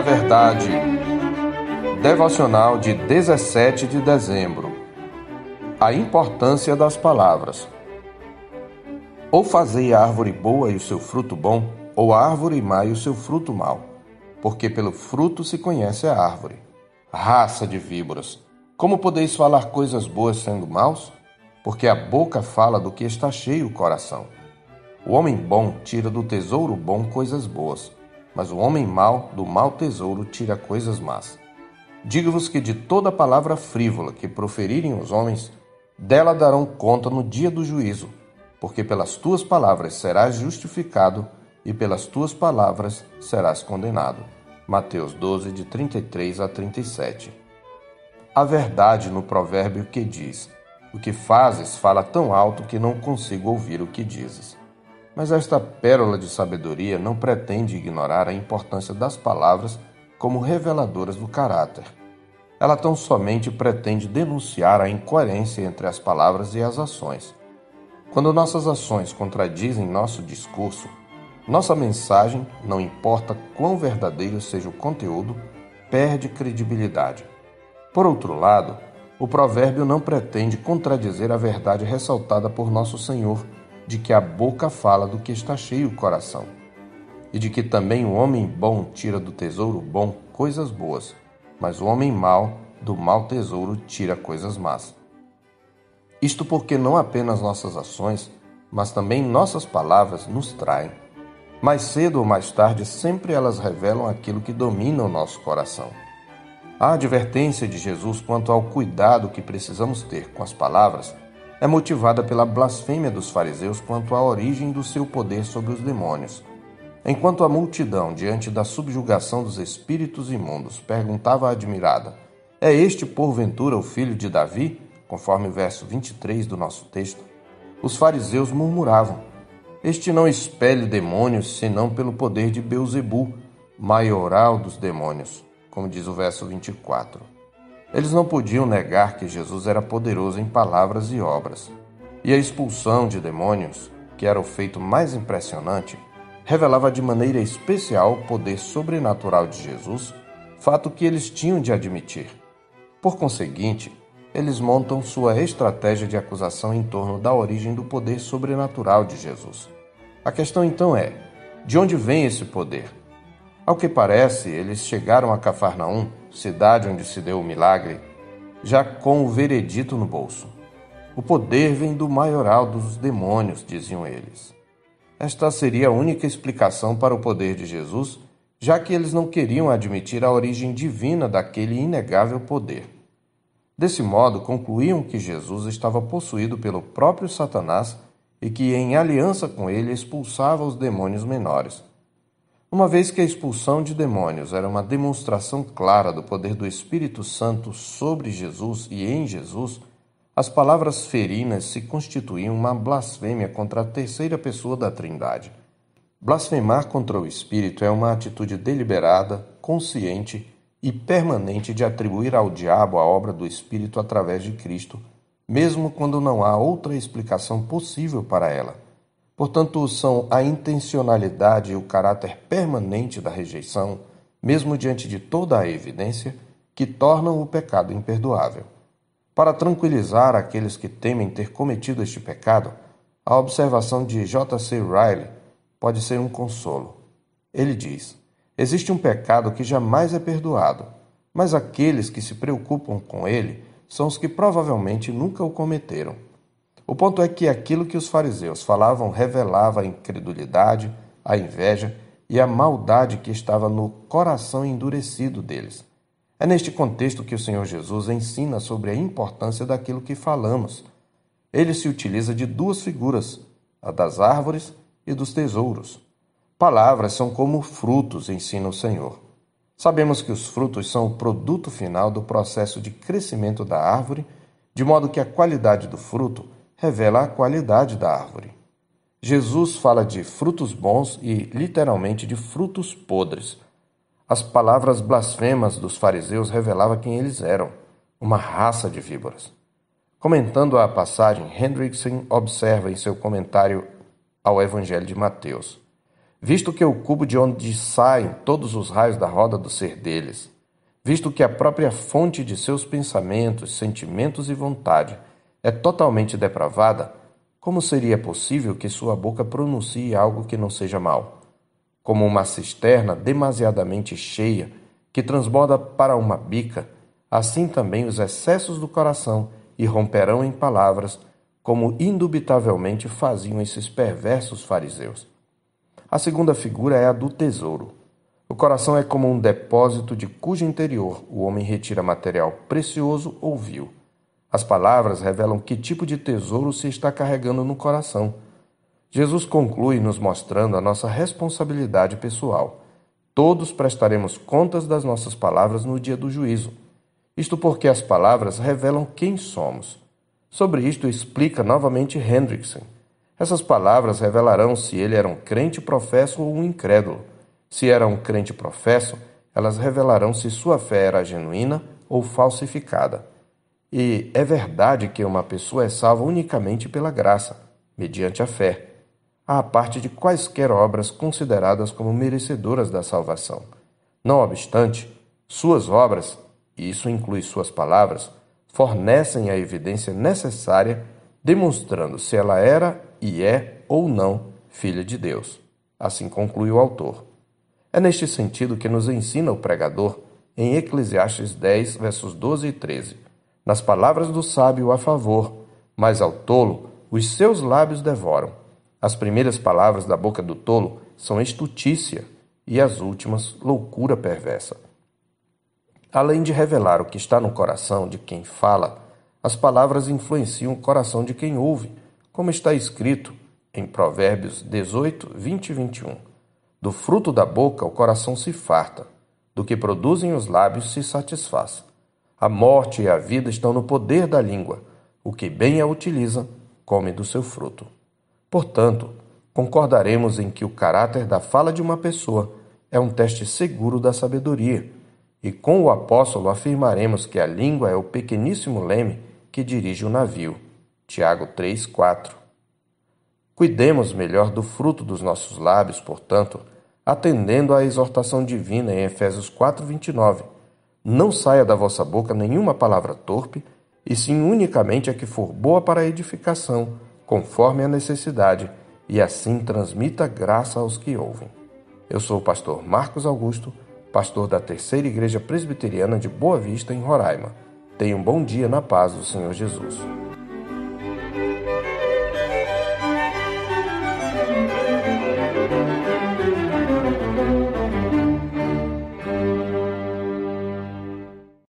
da Verdade. Devocional de 17 de dezembro. A importância das palavras. Ou fazei a árvore boa e o seu fruto bom, ou a árvore má e o seu fruto mau, porque pelo fruto se conhece a árvore. Raça de víboras, como podeis falar coisas boas sendo maus? Porque a boca fala do que está cheio o coração. O homem bom tira do tesouro bom coisas boas, mas o homem mau do mau tesouro tira coisas más. Digo-vos que de toda palavra frívola que proferirem os homens, dela darão conta no dia do juízo, porque pelas tuas palavras serás justificado e pelas tuas palavras serás condenado. Mateus 12, de 33 a 37. A verdade no provérbio que diz: O que fazes fala tão alto que não consigo ouvir o que dizes. Mas esta pérola de sabedoria não pretende ignorar a importância das palavras como reveladoras do caráter. Ela tão somente pretende denunciar a incoerência entre as palavras e as ações. Quando nossas ações contradizem nosso discurso, nossa mensagem, não importa quão verdadeiro seja o conteúdo, perde credibilidade. Por outro lado, o provérbio não pretende contradizer a verdade ressaltada por nosso Senhor de que a boca fala do que está cheio o coração, e de que também o homem bom tira do tesouro bom coisas boas, mas o homem mau do mau tesouro tira coisas más. Isto porque não apenas nossas ações, mas também nossas palavras nos traem. Mais cedo ou mais tarde, sempre elas revelam aquilo que domina o nosso coração. A advertência de Jesus quanto ao cuidado que precisamos ter com as palavras é motivada pela blasfêmia dos fariseus quanto à origem do seu poder sobre os demônios. Enquanto a multidão, diante da subjugação dos espíritos imundos, perguntava admirada: É este porventura o filho de Davi? Conforme o verso 23 do nosso texto. Os fariseus murmuravam: Este não expele demônios senão pelo poder de Beuzebu, maioral dos demônios, como diz o verso 24. Eles não podiam negar que Jesus era poderoso em palavras e obras. E a expulsão de demônios, que era o feito mais impressionante, revelava de maneira especial o poder sobrenatural de Jesus, fato que eles tinham de admitir. Por conseguinte, eles montam sua estratégia de acusação em torno da origem do poder sobrenatural de Jesus. A questão então é: de onde vem esse poder? Ao que parece, eles chegaram a Cafarnaum, cidade onde se deu o milagre, já com o veredito no bolso. O poder vem do maioral dos demônios, diziam eles. Esta seria a única explicação para o poder de Jesus, já que eles não queriam admitir a origem divina daquele inegável poder. Desse modo, concluíam que Jesus estava possuído pelo próprio Satanás e que, em aliança com ele, expulsava os demônios menores. Uma vez que a expulsão de demônios era uma demonstração clara do poder do Espírito Santo sobre Jesus e em Jesus, as palavras ferinas se constituíam uma blasfêmia contra a terceira pessoa da Trindade. Blasfemar contra o Espírito é uma atitude deliberada, consciente e permanente de atribuir ao diabo a obra do Espírito através de Cristo, mesmo quando não há outra explicação possível para ela. Portanto, são a intencionalidade e o caráter permanente da rejeição, mesmo diante de toda a evidência, que tornam o pecado imperdoável. Para tranquilizar aqueles que temem ter cometido este pecado, a observação de J.C. Riley pode ser um consolo. Ele diz: Existe um pecado que jamais é perdoado, mas aqueles que se preocupam com ele são os que provavelmente nunca o cometeram. O ponto é que aquilo que os fariseus falavam revelava a incredulidade, a inveja e a maldade que estava no coração endurecido deles. É neste contexto que o Senhor Jesus ensina sobre a importância daquilo que falamos. Ele se utiliza de duas figuras, a das árvores e dos tesouros. Palavras são como frutos, ensina o Senhor. Sabemos que os frutos são o produto final do processo de crescimento da árvore, de modo que a qualidade do fruto revela a qualidade da árvore. Jesus fala de frutos bons e, literalmente, de frutos podres. As palavras blasfemas dos fariseus revelavam quem eles eram, uma raça de víboras. Comentando a passagem, Hendrickson observa em seu comentário ao Evangelho de Mateus: visto que o cubo de onde saem todos os raios da roda do ser deles, visto que a própria fonte de seus pensamentos, sentimentos e vontade é totalmente depravada, como seria possível que sua boca pronuncie algo que não seja mal? Como uma cisterna demasiadamente cheia, que transborda para uma bica, assim também os excessos do coração irromperão em palavras, como indubitavelmente faziam esses perversos fariseus. A segunda figura é a do tesouro. O coração é como um depósito de cujo interior o homem retira material precioso ou vil. As palavras revelam que tipo de tesouro se está carregando no coração. Jesus conclui nos mostrando a nossa responsabilidade pessoal. Todos prestaremos contas das nossas palavras no dia do juízo. Isto porque as palavras revelam quem somos. Sobre isto explica novamente Hendrickson. Essas palavras revelarão se ele era um crente professo ou um incrédulo. Se era um crente professo, elas revelarão se sua fé era genuína ou falsificada. E é verdade que uma pessoa é salva unicamente pela graça, mediante a fé, à parte de quaisquer obras consideradas como merecedoras da salvação. Não obstante, suas obras, e isso inclui suas palavras, fornecem a evidência necessária demonstrando se ela era e é ou não filha de Deus. Assim conclui o autor. É neste sentido que nos ensina o pregador em Eclesiastes 10, versos 12 e 13 nas palavras do sábio a favor, mas ao tolo os seus lábios devoram. As primeiras palavras da boca do tolo são estutícia e as últimas loucura perversa. Além de revelar o que está no coração de quem fala, as palavras influenciam o coração de quem ouve, como está escrito em Provérbios 18, 20 e 21. Do fruto da boca o coração se farta, do que produzem os lábios se satisfaz. A morte e a vida estão no poder da língua. O que bem a utiliza, come do seu fruto. Portanto, concordaremos em que o caráter da fala de uma pessoa é um teste seguro da sabedoria, e com o apóstolo afirmaremos que a língua é o pequeníssimo leme que dirige o navio. Tiago 3, 4. Cuidemos melhor do fruto dos nossos lábios, portanto, atendendo à exortação divina em Efésios 4, 29 não saia da vossa boca nenhuma palavra torpe, e sim unicamente a que for boa para a edificação, conforme a necessidade, e assim transmita graça aos que ouvem. Eu sou o pastor Marcos Augusto, pastor da Terceira Igreja Presbiteriana de Boa Vista, em Roraima. Tenha um bom dia na paz do Senhor Jesus.